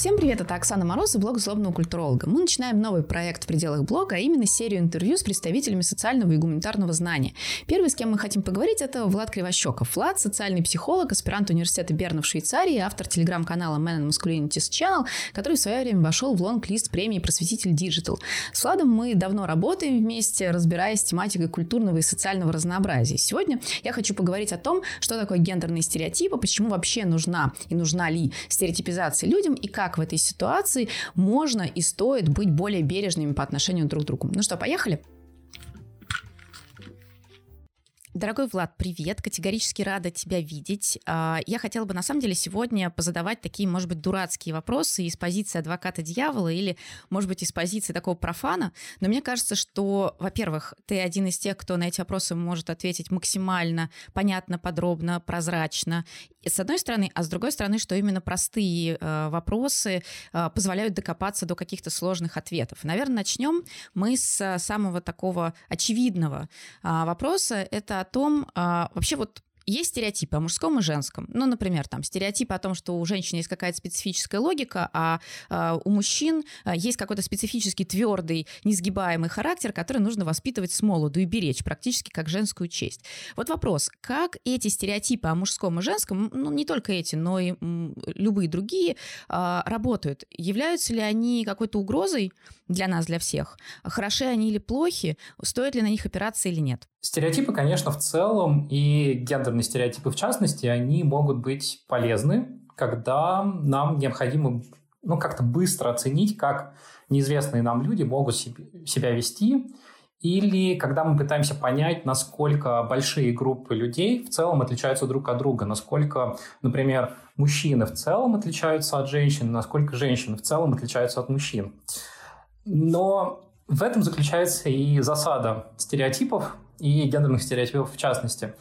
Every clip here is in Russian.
Всем привет, это Оксана Мороз и блог «Злобного культуролога». Мы начинаем новый проект в пределах блога, а именно серию интервью с представителями социального и гуманитарного знания. Первый, с кем мы хотим поговорить, это Влад Кривощеков. Влад – социальный психолог, аспирант университета Берна в Швейцарии, автор телеграм-канала Man and Masculinities Channel, который в свое время вошел в лонг-лист премии «Просветитель Digital». С Владом мы давно работаем вместе, разбираясь с тематикой культурного и социального разнообразия. Сегодня я хочу поговорить о том, что такое гендерные стереотипы, почему вообще нужна и нужна ли стереотипизация людям и как как в этой ситуации можно и стоит быть более бережными по отношению друг к другу. Ну что, поехали? Дорогой Влад, привет. Категорически рада тебя видеть. А, я хотела бы, на самом деле, сегодня позадавать такие, может быть, дурацкие вопросы из позиции адвоката дьявола или, может быть, из позиции такого профана. Но мне кажется, что, во-первых, ты один из тех, кто на эти вопросы может ответить максимально понятно, подробно, прозрачно. С одной стороны, а с другой стороны, что именно простые э, вопросы э, позволяют докопаться до каких-то сложных ответов. Наверное, начнем мы с самого такого очевидного а, вопроса. Это о том, а, вообще вот есть стереотипы о мужском и женском. Ну, например, там стереотипы о том, что у женщины есть какая-то специфическая логика, а, а у мужчин а, есть какой-то специфический твердый, несгибаемый характер, который нужно воспитывать с молоду и беречь, практически как женскую честь. Вот вопрос, как эти стереотипы о мужском и женском, ну, не только эти, но и м, любые другие, а, работают? Являются ли они какой-то угрозой для нас, для всех? Хороши они или плохи? Стоит ли на них опираться или нет? Стереотипы, конечно, в целом и гендерные стереотипы в частности, они могут быть полезны, когда нам необходимо ну, как-то быстро оценить, как неизвестные нам люди могут себя вести, или когда мы пытаемся понять, насколько большие группы людей в целом отличаются друг от друга, насколько, например, мужчины в целом отличаются от женщин, насколько женщины в целом отличаются от мужчин. Но в этом заключается и засада стереотипов, и гендерных стереотипов в частности.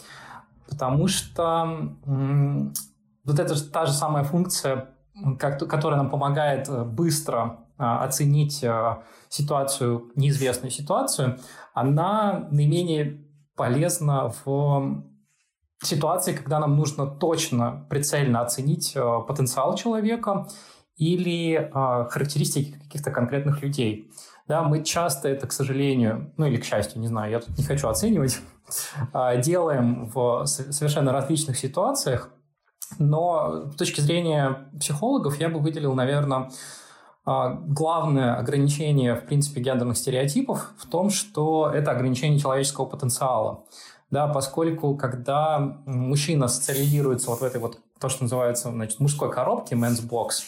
Потому что вот это та же самая функция, которая нам помогает э, быстро а, оценить э, ситуацию, неизвестную ситуацию, она наименее полезна в ситуации, когда нам нужно точно, прицельно оценить э, потенциал человека или характеристики каких-то конкретных людей. Да, мы часто это, к сожалению, ну или к счастью, не знаю, я тут не хочу оценивать, а, делаем в совершенно различных ситуациях, но с точки зрения психологов я бы выделил, наверное, а, главное ограничение, в принципе, гендерных стереотипов в том, что это ограничение человеческого потенциала. Да, поскольку когда мужчина социализируется вот в этой вот, то, что называется, значит, мужской коробке, men's box,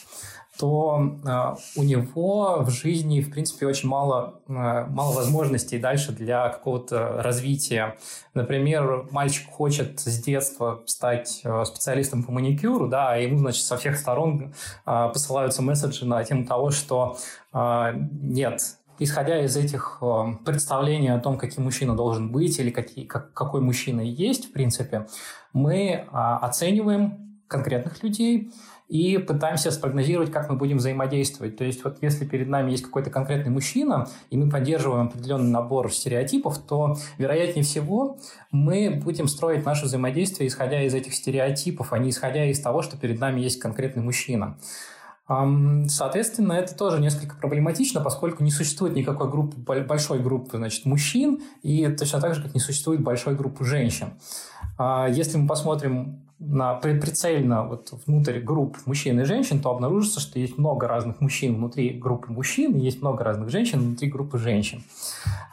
то э, у него в жизни, в принципе, очень мало, э, мало возможностей дальше для какого-то развития. Например, мальчик хочет с детства стать э, специалистом по маникюру, да, и ему, значит, со всех сторон посылаются месседжи на тему того, что нет, исходя из этих представлений о том, каким мужчина должен быть или какие, как, какой мужчина есть, в принципе, мы оцениваем конкретных людей, и пытаемся спрогнозировать, как мы будем взаимодействовать. То есть вот если перед нами есть какой-то конкретный мужчина, и мы поддерживаем определенный набор стереотипов, то, вероятнее всего, мы будем строить наше взаимодействие, исходя из этих стереотипов, а не исходя из того, что перед нами есть конкретный мужчина. Соответственно, это тоже несколько проблематично, поскольку не существует никакой группы, большой группы значит, мужчин, и точно так же, как не существует большой группы женщин. А если мы посмотрим на, прицельно вот внутрь групп мужчин и женщин, то обнаружится, что есть много разных мужчин внутри группы мужчин, и есть много разных женщин внутри группы женщин.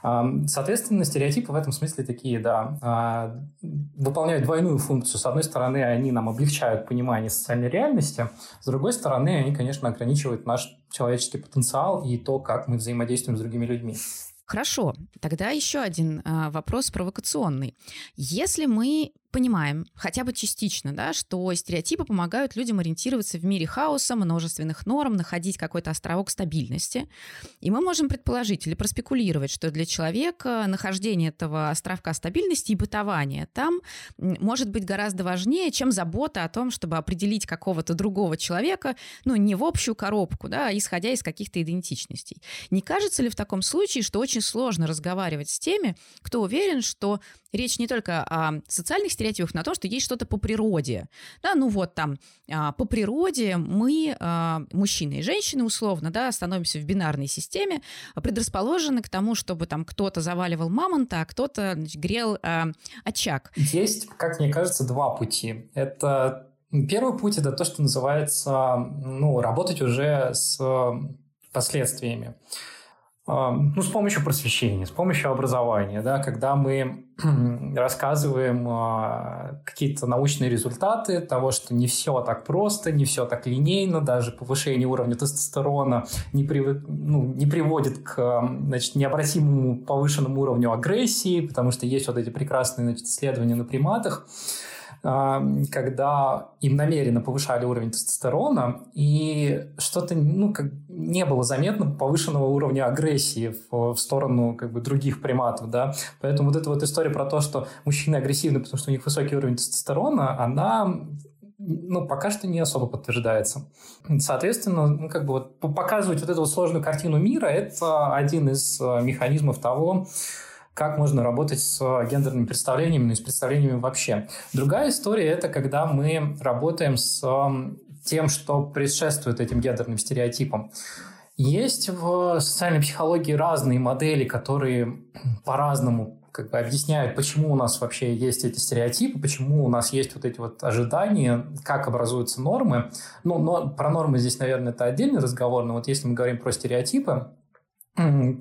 Соответственно, стереотипы в этом смысле такие, да, а, выполняют двойную функцию. С одной стороны, они нам облегчают понимание социальной реальности, с другой стороны, они, конечно, ограничивают наш человеческий потенциал и то, как мы взаимодействуем с другими людьми. Хорошо, тогда еще один э, вопрос провокационный. Если мы понимаем, хотя бы частично, да, что стереотипы помогают людям ориентироваться в мире хаоса, множественных норм, находить какой-то островок стабильности. И мы можем предположить или проспекулировать, что для человека нахождение этого островка стабильности и бытования там может быть гораздо важнее, чем забота о том, чтобы определить какого-то другого человека, ну, не в общую коробку, да, а исходя из каких-то идентичностей. Не кажется ли в таком случае, что очень сложно разговаривать с теми, кто уверен, что речь не только о социальных стереотипов на то, что есть что-то по природе. Да, ну вот там а, по природе мы, а, мужчины и женщины условно, да, становимся в бинарной системе, предрасположены к тому, чтобы там кто-то заваливал мамонта, а кто-то значит, грел а, очаг. Есть, как мне кажется, два пути. Это Первый путь – это то, что называется ну, работать уже с последствиями. Ну, с помощью просвещения, с помощью образования, да, когда мы рассказываем а, какие-то научные результаты того, что не все так просто, не все так линейно, даже повышение уровня тестостерона не, при, ну, не приводит к значит, необратимому повышенному уровню агрессии, потому что есть вот эти прекрасные значит, исследования на приматах, когда им намеренно повышали уровень тестостерона, и что-то ну, как, не было заметно повышенного уровня агрессии в, в сторону как бы, других приматов. Да? Поэтому вот эта вот история про то, что мужчины агрессивны, потому что у них высокий уровень тестостерона, она ну, пока что не особо подтверждается. Соответственно, ну, как бы вот показывать вот эту вот сложную картину мира – это один из э, механизмов того, как можно работать с гендерными представлениями, ну и с представлениями вообще. Другая история – это когда мы работаем с тем, что предшествует этим гендерным стереотипам. Есть в социальной психологии разные модели, которые по-разному как бы объясняют, почему у нас вообще есть эти стереотипы, почему у нас есть вот эти вот ожидания, как образуются нормы. Ну, но про нормы здесь, наверное, это отдельный разговор, но вот если мы говорим про стереотипы,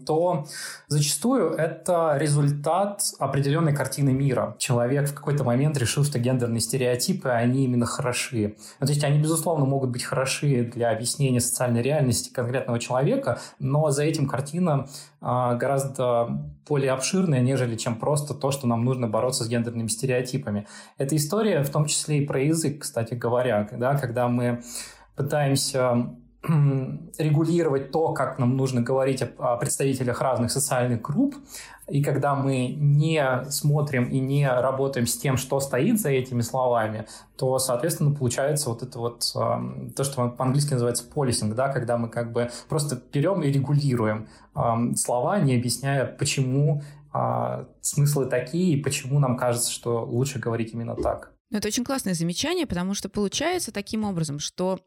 то зачастую это результат определенной картины мира. Человек в какой-то момент решил, что гендерные стереотипы, они именно хороши. Ну, то есть они, безусловно, могут быть хороши для объяснения социальной реальности конкретного человека, но за этим картина а, гораздо более обширная, нежели чем просто то, что нам нужно бороться с гендерными стереотипами. Эта история в том числе и про язык, кстати говоря, да, когда мы пытаемся регулировать то, как нам нужно говорить о, представителях разных социальных групп, и когда мы не смотрим и не работаем с тем, что стоит за этими словами, то, соответственно, получается вот это вот э, то, что по-английски называется полисинг, да, когда мы как бы просто берем и регулируем э, слова, не объясняя, почему э, смыслы такие и почему нам кажется, что лучше говорить именно так. Ну, это очень классное замечание, потому что получается таким образом, что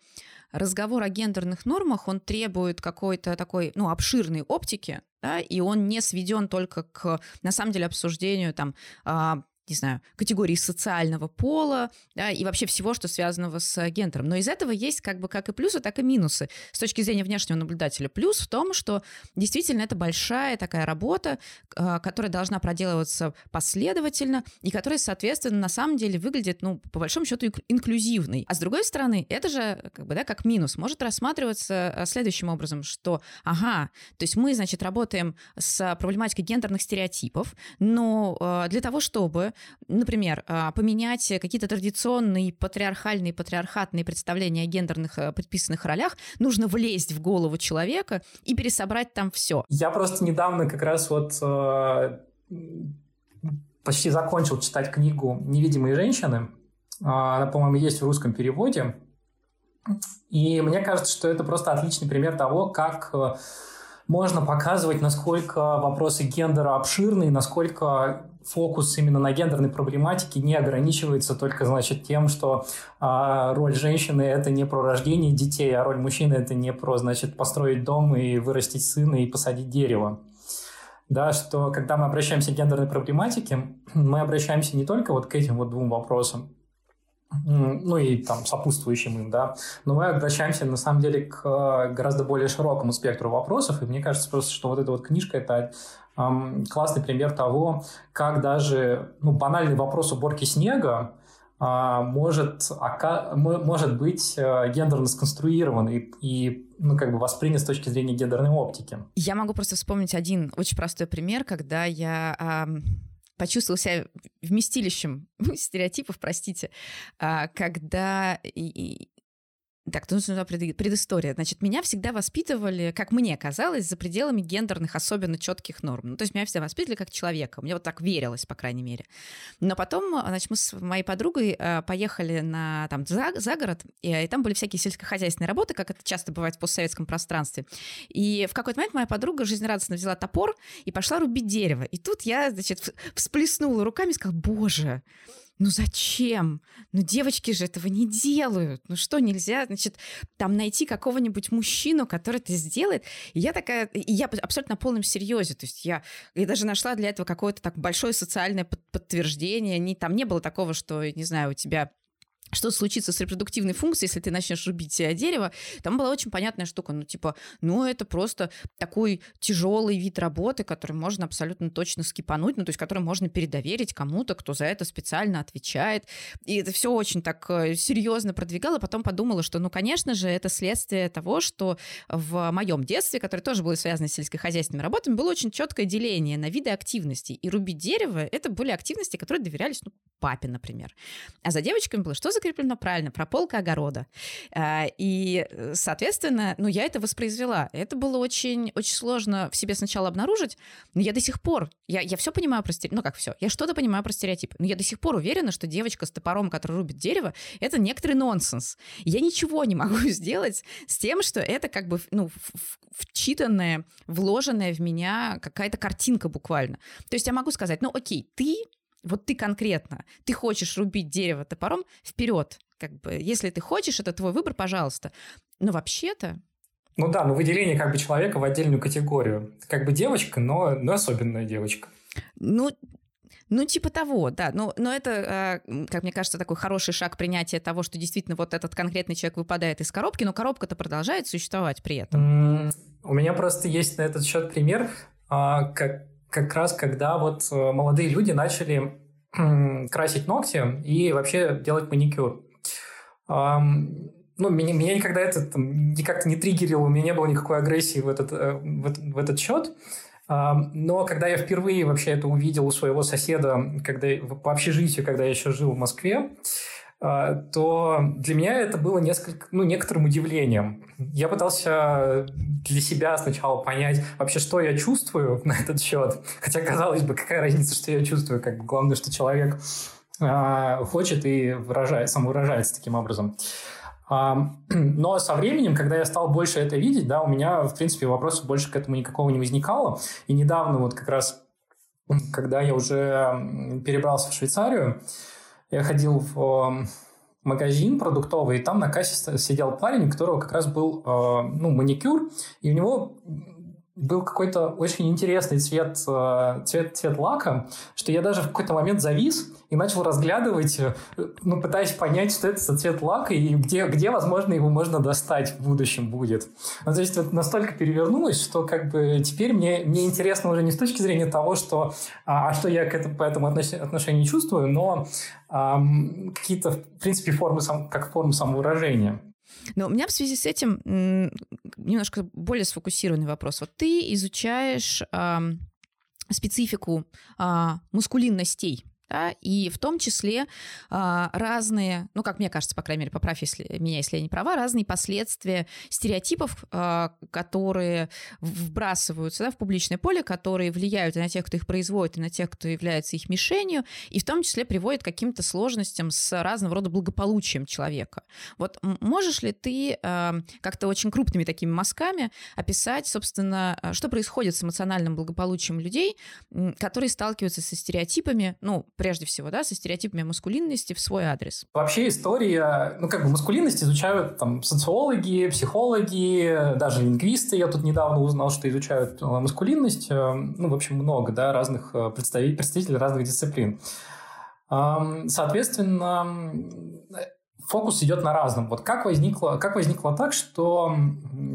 разговор о гендерных нормах, он требует какой-то такой, ну, обширной оптики, да, и он не сведен только к, на самом деле, обсуждению там а, не знаю, категории социального пола, да, и вообще всего, что связано с гендером. Но из этого есть как бы как и плюсы, так и минусы с точки зрения внешнего наблюдателя. Плюс в том, что действительно это большая такая работа, а, которая должна проделываться последовательно и которая, соответственно, на самом деле выглядит, ну, по большому счету, инклюзивной. А с другой стороны, это же как бы, да, как минус может рассматриваться а, следующим образом, что, ага, то есть мы, значит, работаем с проблематикой гендерных стереотипов, но а, для того, чтобы например, а, поменять какие-то традиционные патриархальные, патриархатные представления о гендерных э, предписанных ролях, нужно влезть в голову человека и пересобрать там все. Я просто недавно как раз вот э, почти закончил читать книгу «Невидимые женщины». А, она, по-моему, есть в русском переводе. И мне кажется, что это просто отличный пример того, как э, можно показывать, насколько вопросы гендера обширны, насколько фокус именно на гендерной проблематике не ограничивается только, значит, тем, что а, роль женщины – это не про рождение детей, а роль мужчины – это не про, значит, построить дом и вырастить сына и посадить дерево. Да, что когда мы обращаемся к гендерной проблематике, мы обращаемся не только вот к этим вот двум вопросам, ну и там сопутствующим им, да, но мы обращаемся на самом деле к гораздо более широкому спектру вопросов, и мне кажется просто, что вот эта вот книжка – это классный пример того, как даже ну, банальный вопрос уборки снега а, может, может быть э, гендерно сконструирован и, и ну, как бы воспринят с точки зрения гендерной оптики. Я могу просто вспомнить один очень простой пример, когда я почувствовала себя вместилищем стереотипов, простите, э, когда и, так, тут нужна предыстория. Значит, меня всегда воспитывали, как мне казалось, за пределами гендерных особенно четких норм. Ну, то есть меня всегда воспитывали как человека. Мне вот так верилось, по крайней мере. Но потом, значит, мы с моей подругой э, поехали на, там, за, за город, и, и там были всякие сельскохозяйственные работы, как это часто бывает в постсоветском пространстве. И в какой-то момент моя подруга жизнерадостно взяла топор и пошла рубить дерево. И тут я, значит, всплеснула руками и сказала, боже, ну зачем? Ну девочки же этого не делают. Ну что, нельзя, значит, там найти какого-нибудь мужчину, который это сделает? И я такая, и я абсолютно на полном серьезе. То есть я, я даже нашла для этого какое-то так большое социальное подтверждение. Не, там не было такого, что, не знаю, у тебя что случится с репродуктивной функцией, если ты начнешь рубить дерево, там была очень понятная штука, ну, типа, ну, это просто такой тяжелый вид работы, который можно абсолютно точно скипануть, ну, то есть, который можно передоверить кому-то, кто за это специально отвечает. И это все очень так э, серьезно продвигало, потом подумала, что, ну, конечно же, это следствие того, что в моем детстве, которое тоже было связано с сельскохозяйственными работами, было очень четкое деление на виды активностей. И рубить дерево — это были активности, которые доверялись, ну, папе, например. А за девочками было что закреплено? Правильно, прополка огорода. А, и, соответственно, ну, я это воспроизвела. Это было очень, очень сложно в себе сначала обнаружить, но я до сих пор, я, я все понимаю про стереотипы, ну, как все, я что-то понимаю про стереотипы, но я до сих пор уверена, что девочка с топором, которая рубит дерево, это некоторый нонсенс. Я ничего не могу сделать с тем, что это как бы, ну, вчитанная, вложенная в меня какая-то картинка буквально. То есть я могу сказать, ну, окей, ты вот ты конкретно, ты хочешь рубить дерево топором, вперед. Как бы, если ты хочешь, это твой выбор, пожалуйста. Но вообще-то ну да, но выделение как бы человека в отдельную категорию. Как бы девочка, но, но особенная девочка. Ну, ну, типа того, да. Но, но это, а, как мне кажется, такой хороший шаг принятия того, что действительно вот этот конкретный человек выпадает из коробки, но коробка-то продолжает существовать при этом. У меня просто есть на этот счет пример, а, как, как раз когда вот э, молодые люди начали красить ногти и вообще делать маникюр. Ну, меня, меня никогда это там, никак не триггерило, у меня не было никакой агрессии в этот, э, в, этот, в этот счет. Но когда я впервые вообще это увидел у своего соседа, когда по общежитию, когда я еще жил в Москве, то для меня это было несколько, ну, некоторым удивлением. Я пытался для себя сначала понять вообще, что я чувствую на этот счет. Хотя, казалось бы, какая разница, что я чувствую. Как бы главное, что человек э, хочет и выражает, самовыражается таким образом. А, но со временем, когда я стал больше это видеть, да, у меня, в принципе, вопросов больше к этому никакого не возникало. И недавно вот как раз, когда я уже перебрался в Швейцарию, я ходил в магазин продуктовый, и там на кассе сидел парень, у которого как раз был э, ну, маникюр, и у него был какой-то очень интересный цвет, э, цвет, цвет лака, что я даже в какой-то момент завис и начал разглядывать, э, ну, пытаясь понять, что это за цвет лака и где, где, возможно, его можно достать в будущем будет. Ну, то есть вот настолько перевернулось, что как бы теперь мне, мне интересно уже не с точки зрения того, что, а, а что я к этому, по этому отношению чувствую, но эм, какие-то, в принципе, формы, сам, как формы самовыражения. Но у меня в связи с этим немножко более сфокусированный вопрос. Вот ты изучаешь специфику э, мускулинностей да, и в том числе а, разные, ну, как мне кажется, по крайней мере, поправь если, меня, если я не права, разные последствия стереотипов, а, которые вбрасываются да, в публичное поле, которые влияют и на тех, кто их производит, и на тех, кто является их мишенью, и в том числе приводят к каким-то сложностям с разного рода благополучием человека. Вот можешь ли ты а, как-то очень крупными такими мазками описать, собственно, что происходит с эмоциональным благополучием людей, которые сталкиваются со стереотипами, ну, прежде всего, да, со стереотипами маскулинности в свой адрес? Вообще история, ну, как бы маскулинность изучают там социологи, психологи, даже лингвисты. Я тут недавно узнал, что изучают э, маскулинность. Э, ну, в общем, много, да, разных э, представителей, представителей разных дисциплин. Соответственно, фокус идет на разном. Вот как возникло, как возникло так, что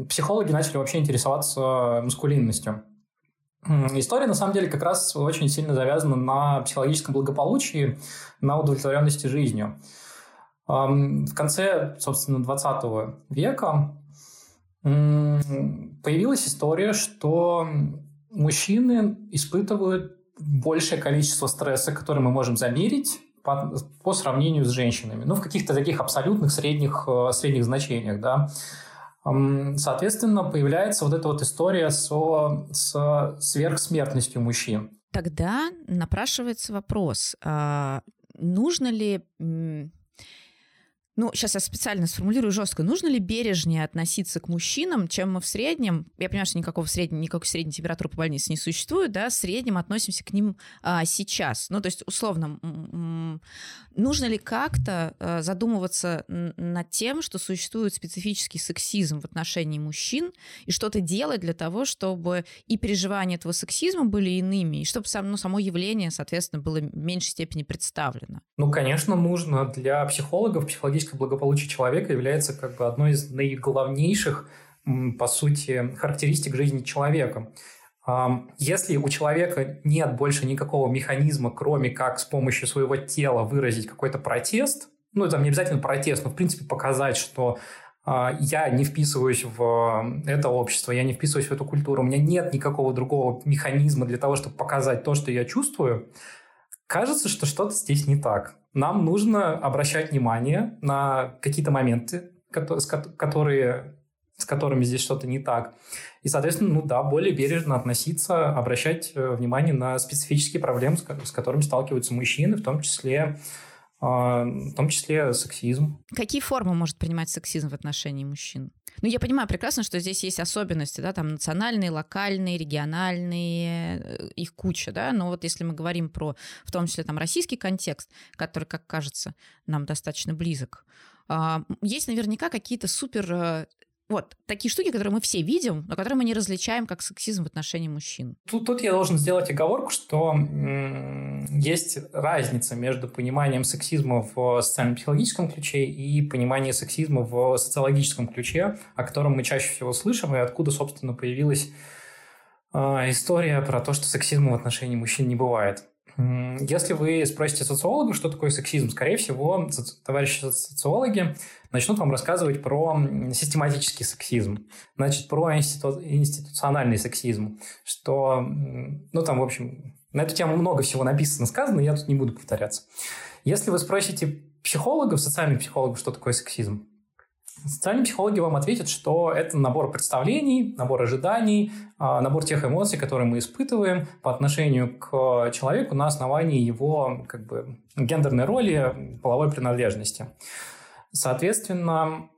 психологи начали вообще интересоваться маскулинностью? История, на самом деле, как раз очень сильно завязана на психологическом благополучии, на удовлетворенности жизнью. В конце, собственно, 20 века появилась история, что мужчины испытывают большее количество стресса, который мы можем замерить по, по сравнению с женщинами. Ну, в каких-то таких абсолютных средних, э, средних значениях, да. Соответственно, появляется вот эта вот история со, с сверхсмертностью мужчин. Тогда напрашивается вопрос, а нужно ли Ну, сейчас я специально сформулирую жестко. Нужно ли бережнее относиться к мужчинам, чем мы в среднем? Я понимаю, что никакого среднего, никакой средней температуры по больнице не существует, да, в среднем относимся к ним а, сейчас. Ну, то есть, условно, нужно ли как-то а, задумываться над тем, что существует специфический сексизм в отношении мужчин, и что-то делать для того, чтобы и переживания этого сексизма были иными, и чтобы сам, ну, само явление, соответственно, было в меньшей степени представлено? Ну, конечно, нужно для психологов психологически психологическое благополучие человека является как бы одной из наиглавнейших, по сути, характеристик жизни человека. Если у человека нет больше никакого механизма, кроме как с помощью своего тела выразить какой-то протест, ну, там не обязательно протест, но, в принципе, показать, что а, я не вписываюсь в это общество, я не вписываюсь в эту культуру, у меня нет никакого другого механизма для того, чтобы показать то, что я чувствую, кажется, что что-то здесь не так нам нужно обращать внимание на какие-то моменты, которые, с которыми здесь что-то не так. И, соответственно, ну да, более бережно относиться, обращать э, внимание на специфические проблемы, с которыми сталкиваются мужчины, в том числе а, в том числе сексизм. Какие формы может принимать сексизм в отношении мужчин? Ну, я понимаю прекрасно, что здесь есть особенности, да, там национальные, локальные, региональные, э, их куча, да, но вот если мы говорим про, в том числе, там, российский контекст, который, как кажется, нам достаточно близок, а, есть наверняка какие-то супер э, вот, такие штуки, которые мы все видим, но которые мы не различаем как сексизм в отношении мужчин. Тут, тут я должен сделать оговорку, что м- есть разница между пониманием сексизма в социально-психологическом ключе и пониманием сексизма в социологическом ключе, о котором мы чаще всего слышим, и откуда, собственно, появилась э, история про то, что сексизма в отношении мужчин не бывает. Если вы спросите социолога, что такое сексизм, скорее всего, товарищи социологи начнут вам рассказывать про систематический сексизм, значит, про институ... институциональный сексизм, что, ну, там, в общем, на эту тему много всего написано, сказано, я тут не буду повторяться. Если вы спросите психологов, социальных психологов, что такое сексизм, Социальные психологи вам ответят, что это набор представлений, набор ожиданий, а, набор тех эмоций, которые мы испытываем по отношению к человеку на основании его как бы, гендерной роли, половой принадлежности. Соответственно,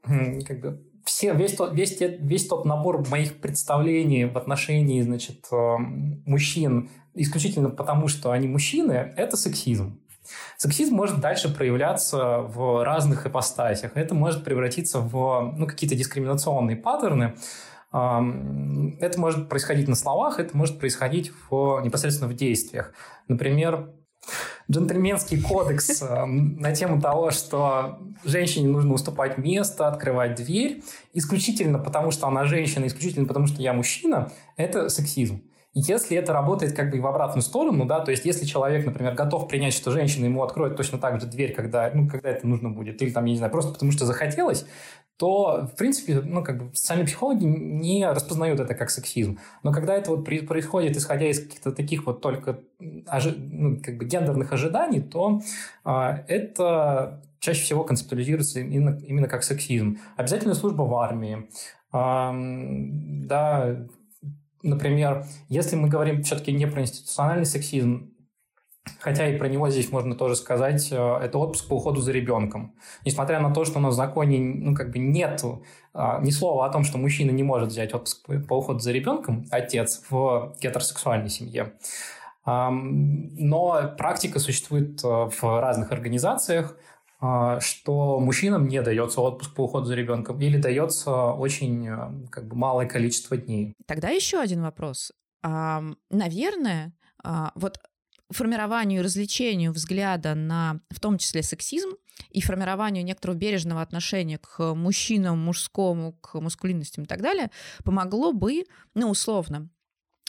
как бы все, весь, тот, весь, весь тот набор моих представлений в отношении значит, мужчин исключительно потому, что они мужчины, это сексизм. Сексизм может дальше проявляться в разных ипостасях. Это может превратиться в ну, какие-то дискриминационные паттерны. Это может происходить на словах, это может происходить в, непосредственно в действиях. Например, джентльменский кодекс на тему того, что женщине нужно уступать место, открывать дверь, исключительно потому, что она женщина, исключительно потому, что я мужчина, это сексизм. Если это работает как бы в обратную сторону, да, то есть если человек, например, готов принять, что женщина ему откроет точно так же дверь, когда, ну, когда это нужно будет, или там, я не знаю, просто потому что захотелось, то, в принципе, ну, как бы социальные психологи не распознают это как сексизм. Но когда это вот происходит, исходя из каких-то таких вот только ожи... ну, как бы гендерных ожиданий, то а, это чаще всего концептуализируется именно, именно как сексизм. Обязательная служба в армии, а, да, например, если мы говорим все-таки не про институциональный сексизм, Хотя и про него здесь можно тоже сказать, э, это отпуск по уходу за ребенком. Несмотря на то, что у нас в законе ну, как бы нет а, ни слова о том, что мужчина не может взять отпуск по уходу за ребенком, отец, в гетеросексуальной семье. Но практика существует э, в разных организациях. А, что мужчинам не дается отпуск по уходу за ребенком или дается очень э, как бы, малое количество дней. Тогда еще один вопрос. Наверное, а, вот формированию и развлечению взгляда на, в том числе, сексизм, и формированию некоторого бережного отношения к мужчинам, мужскому, к мускулинностям и так далее, помогло бы, ну, условно,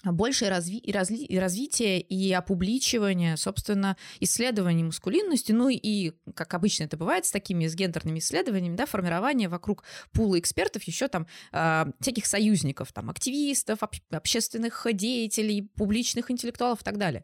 большее разви разли развитие и опубличивание, собственно, исследований мускулинности, ну и, как обычно это бывает с такими с гендерными исследованиями, да, формирование вокруг пула экспертов еще там э, всяких союзников, там, активистов, об общественных деятелей, публичных интеллектуалов и так далее.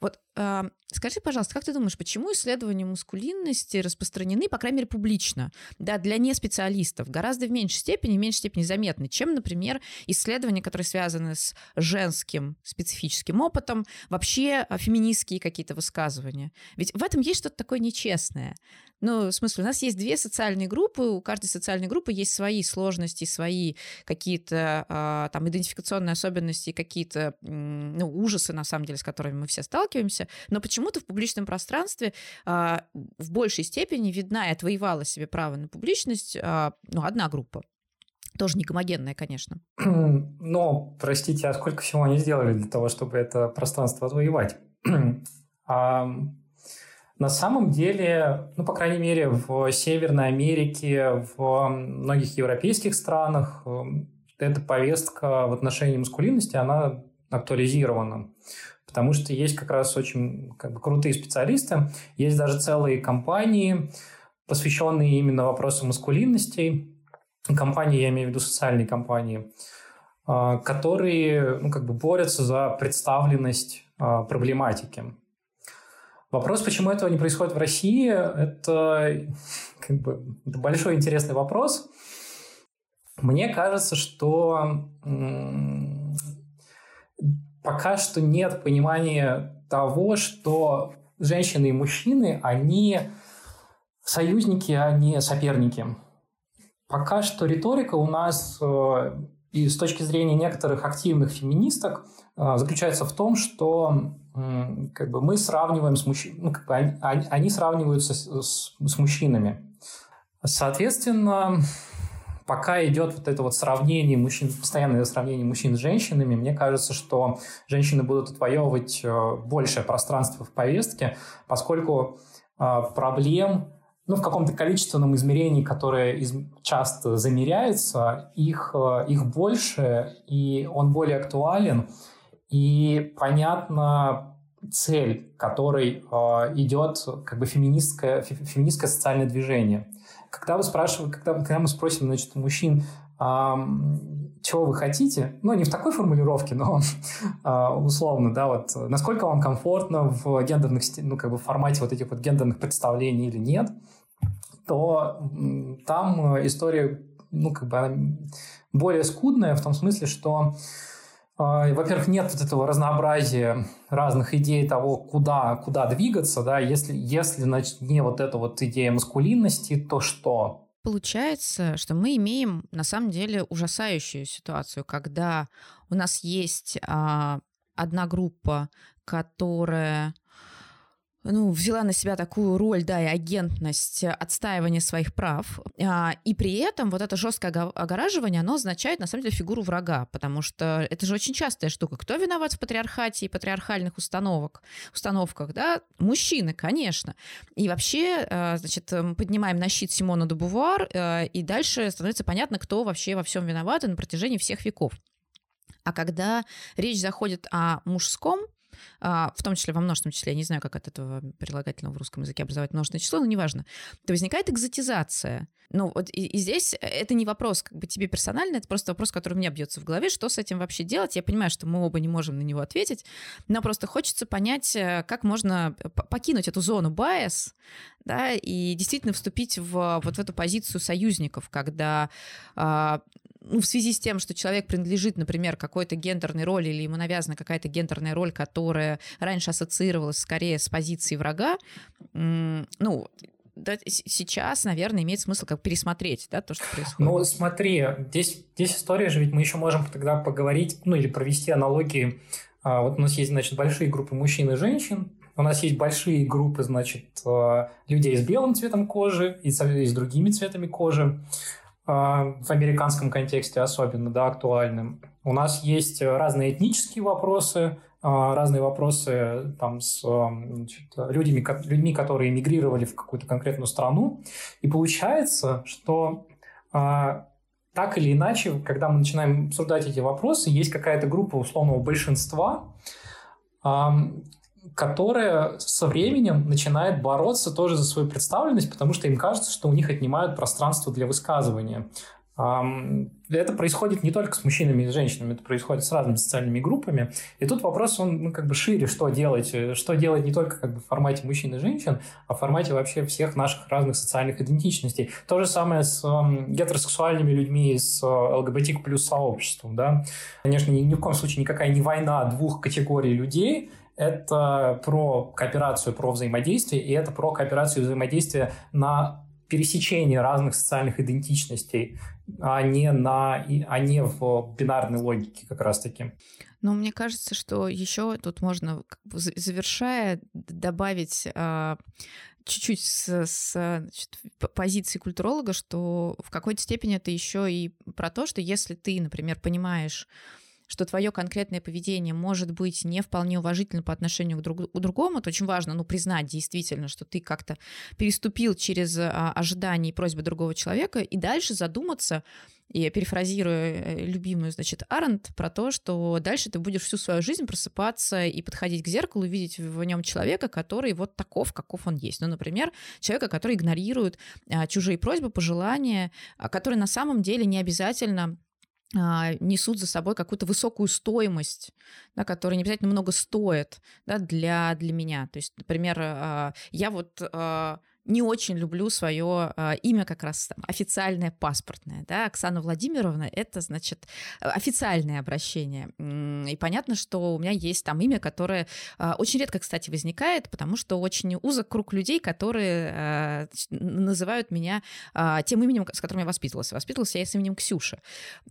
Вот скажи, пожалуйста, как ты думаешь, почему исследования мускулинности распространены, по крайней мере, публично, да, для неспециалистов, гораздо в меньшей степени, в меньшей степени заметны, чем, например, исследования, которые связаны с женским специфическим опытом, вообще а, феминистские какие-то высказывания. Ведь в этом есть что-то такое нечестное. Ну, в смысле, у нас есть две социальные группы, у каждой социальной группы есть свои сложности, свои какие-то э, там идентификационные особенности, какие-то ну, ужасы, на самом деле, с которыми мы все сталкиваемся. Но почему-то в публичном пространстве э, в большей степени видна и отвоевала себе право на публичность э, ну, одна группа. Тоже не гомогенная, конечно. Но, простите, а сколько всего они сделали для того, чтобы это пространство отвоевать? На самом деле, ну, по крайней мере, в Северной Америке, в многих европейских странах эм, эта повестка в отношении маскулинности, она актуализирована. Потому что есть как раз очень как бы, крутые специалисты, есть даже целые компании, посвященные именно вопросу маскулинности. Компании, я имею в виду социальные компании, э, которые ну, как бы борются за представленность э, проблематики. Вопрос, почему этого не происходит в России, это, как бы, это большой интересный вопрос. Мне кажется, что пока что нет понимания того, что женщины и мужчины, они союзники, а не соперники. Пока что риторика у нас э, и с точки зрения некоторых активных феминисток э, заключается в том, что как бы мы сравниваем с мужчинами, ну, как бы они, они сравниваются с, с, с мужчинами. Соответственно, пока идет вот это вот сравнение мужчин, постоянное сравнение мужчин с женщинами, мне кажется, что женщины будут отвоевывать э, большее пространство в повестке, поскольку э, проблем ну, в каком-то количественном измерении, которое из, часто замеряется, их, э, их больше, и он более актуален – и понятна цель, которой идет как бы феминистское, феминистское социальное движение. Когда вы спрашиваете, когда, когда мы спросим, значит, мужчин, э, чего вы хотите, ну, не в такой формулировке, но э, условно, да, вот, насколько вам комфортно в гендерных, ну, как бы формате вот этих вот гендерных представлений или нет, то там история, ну, как бы более скудная в том смысле, что а, во-первых, нет вот этого разнообразия разных идей того, куда, куда двигаться, да, если, если, значит, не вот эта вот идея маскулинности, то что? Получается, что мы имеем на самом деле ужасающую ситуацию, когда у нас есть а, одна группа, которая ну, взяла на себя такую роль, да, и агентность отстаивания своих прав. А, и при этом вот это жесткое огораживание, оно означает, на самом деле, фигуру врага, потому что это же очень частая штука. Кто виноват в патриархате и патриархальных установок, установках, да? Мужчины, конечно. И вообще, а, значит, поднимаем на щит Симона де Бувар, а, и дальше становится понятно, кто вообще во всем виноват и на протяжении всех веков. А когда речь заходит о мужском в том числе во множественном числе, я не знаю, как от этого прилагательного в русском языке образовать множественное число, но неважно, то возникает экзотизация. Ну, вот и, и здесь это не вопрос как бы тебе персонально, это просто вопрос, который у меня бьется в голове, что с этим вообще делать. Я понимаю, что мы оба не можем на него ответить, но просто хочется понять, э, как можно покинуть эту зону байс, да, и действительно вступить в вот в эту позицию союзников, когда а, ну, в связи с тем, что человек принадлежит, например, какой-то гендерной роли или ему навязана какая-то гендерная роль, которая раньше ассоциировалась скорее с позицией врага, ну, да, сейчас, наверное, имеет смысл как пересмотреть да, то, что происходит. Ну, смотри, здесь, здесь история же, ведь мы еще можем тогда поговорить, ну, или провести аналогии. А, вот у нас есть, значит, большие группы мужчин и женщин, у нас есть большие группы, значит, а, людей с белым цветом кожи и с другими цветами кожи. А, в американском контексте особенно да, актуальным. У нас есть разные этнические вопросы, а, разные вопросы там, с значит, людьми, людьми, которые эмигрировали в какую-то конкретную страну. И получается, что а, так или иначе, когда мы начинаем обсуждать эти вопросы, есть какая-то группа условного большинства, которая со временем начинает бороться тоже за свою представленность, потому что им кажется, что у них отнимают пространство для высказывания. Это происходит не только с мужчинами и с женщинами, это происходит с разными социальными группами. И тут вопрос, он ну, как бы шире, что делать. Что делать не только как бы в формате мужчин и женщин, а в формате вообще всех наших разных социальных идентичностей. То же самое с э, гетеросексуальными людьми, с э, ЛГБТ плюс сообществом. Да? Конечно, ни, ни в коем случае никакая не война двух категорий людей, это про кооперацию, про взаимодействие, и это про кооперацию и взаимодействие на пересечении разных социальных идентичностей, а не, на, а не в бинарной логике как раз-таки. Но мне кажется, что еще тут можно, завершая, добавить а, чуть-чуть с, с значит, позиции культуролога, что в какой-то степени это еще и про то, что если ты, например, понимаешь, что твое конкретное поведение может быть не вполне уважительно по отношению к, друг, к другому, то очень важно ну, признать действительно, что ты как-то переступил через а, ожидания и просьбы другого человека, и дальше задуматься, и перефразируя э, любимую, значит, Арент про то, что дальше ты будешь всю свою жизнь просыпаться и подходить к зеркалу, видеть в нем человека, который вот таков, каков он есть. Ну, например, человека, который игнорирует а, чужие просьбы, пожелания, а, который на самом деле не обязательно несут за собой какую-то высокую стоимость, да, которая не обязательно много стоит да, для, для меня. То есть, например, а, я вот а, не очень люблю свое э, имя как раз там, официальное паспортное. Да? Оксана Владимировна — это, значит, официальное обращение. И понятно, что у меня есть там имя, которое э, очень редко, кстати, возникает, потому что очень узок круг людей, которые э, называют меня э, тем именем, с которым я воспитывалась. Воспитывалась я с именем Ксюша.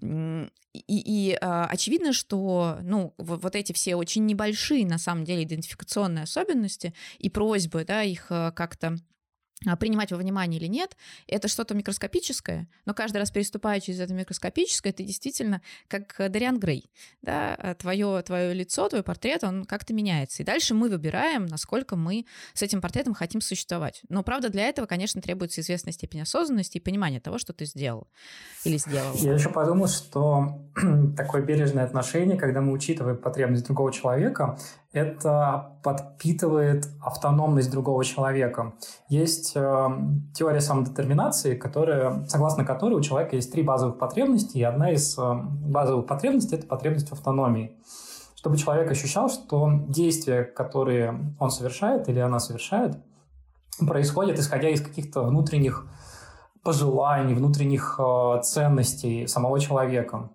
И, и э, очевидно, что ну, вот, эти все очень небольшие, на самом деле, идентификационные особенности и просьбы да, их э, как-то а, принимать во внимание или нет, это что-то микроскопическое, но каждый раз переступая через это микроскопическое, ты действительно как Дариан Грей, да, твое, твое лицо, твой портрет, он как-то меняется. И дальше мы выбираем, насколько мы с этим портретом хотим существовать. Но, правда, для этого, конечно, требуется известная степень осознанности и понимания того, что ты сделал или сделал. Я еще подумал, что такое бережное отношение, когда мы учитываем потребность другого человека, это подпитывает автономность другого человека. Есть э, теория самодетерминации, которая, согласно которой у человека есть три базовых потребности, и одна из э, базовых потребностей – это потребность в автономии. Чтобы человек ощущал, что действия, которые он совершает или она совершает, происходят исходя из каких-то внутренних пожеланий, внутренних э, ценностей самого человека.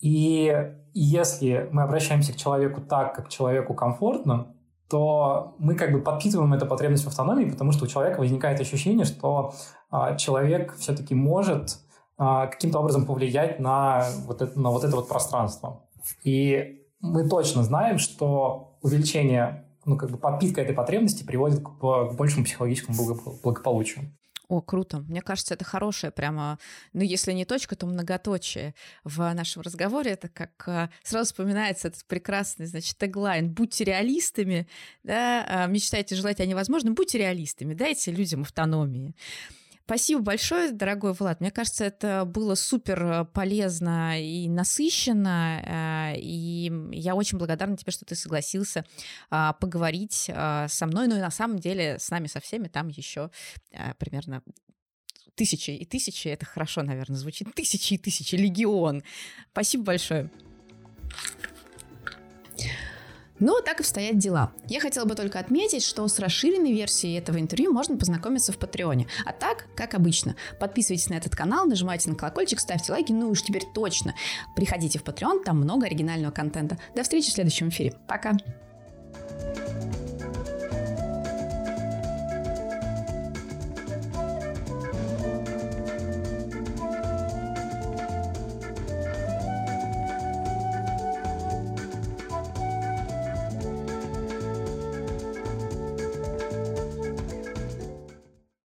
И если мы обращаемся к человеку так, как человеку комфортно, то мы как бы подпитываем эту потребность в автономии, потому что у человека возникает ощущение, что а, человек все-таки может а, каким-то образом повлиять на вот, это, на вот это вот пространство. И мы точно знаем, что увеличение, ну как бы подпитка этой потребности приводит к, к большему психологическому благополучию. О, круто. Мне кажется, это хорошее прямо, ну, если не точка, то многоточие в нашем разговоре. Это как а, сразу вспоминается этот прекрасный, значит, теглайн «Будьте реалистами», да, а, мечтайте, желайте о невозможном, будьте реалистами, дайте людям автономии. Спасибо большое, дорогой Влад. Мне кажется, это было супер полезно и насыщенно. Э, и я очень благодарна тебе, что ты согласился а, поговорить а, со мной. Ну и на самом деле с нами со всеми там еще э, примерно тысячи и тысячи. Это хорошо, наверное, звучит. Тысячи и тысячи, легион. Спасибо большое. Но так и обстоят дела. Я хотела бы только отметить, что с расширенной версией этого интервью можно познакомиться в Патреоне. А так, как обычно, подписывайтесь на этот канал, нажимайте на колокольчик, ставьте лайки, ну уж теперь точно. Приходите в Patreon, там много оригинального контента. До встречи в следующем эфире. Пока!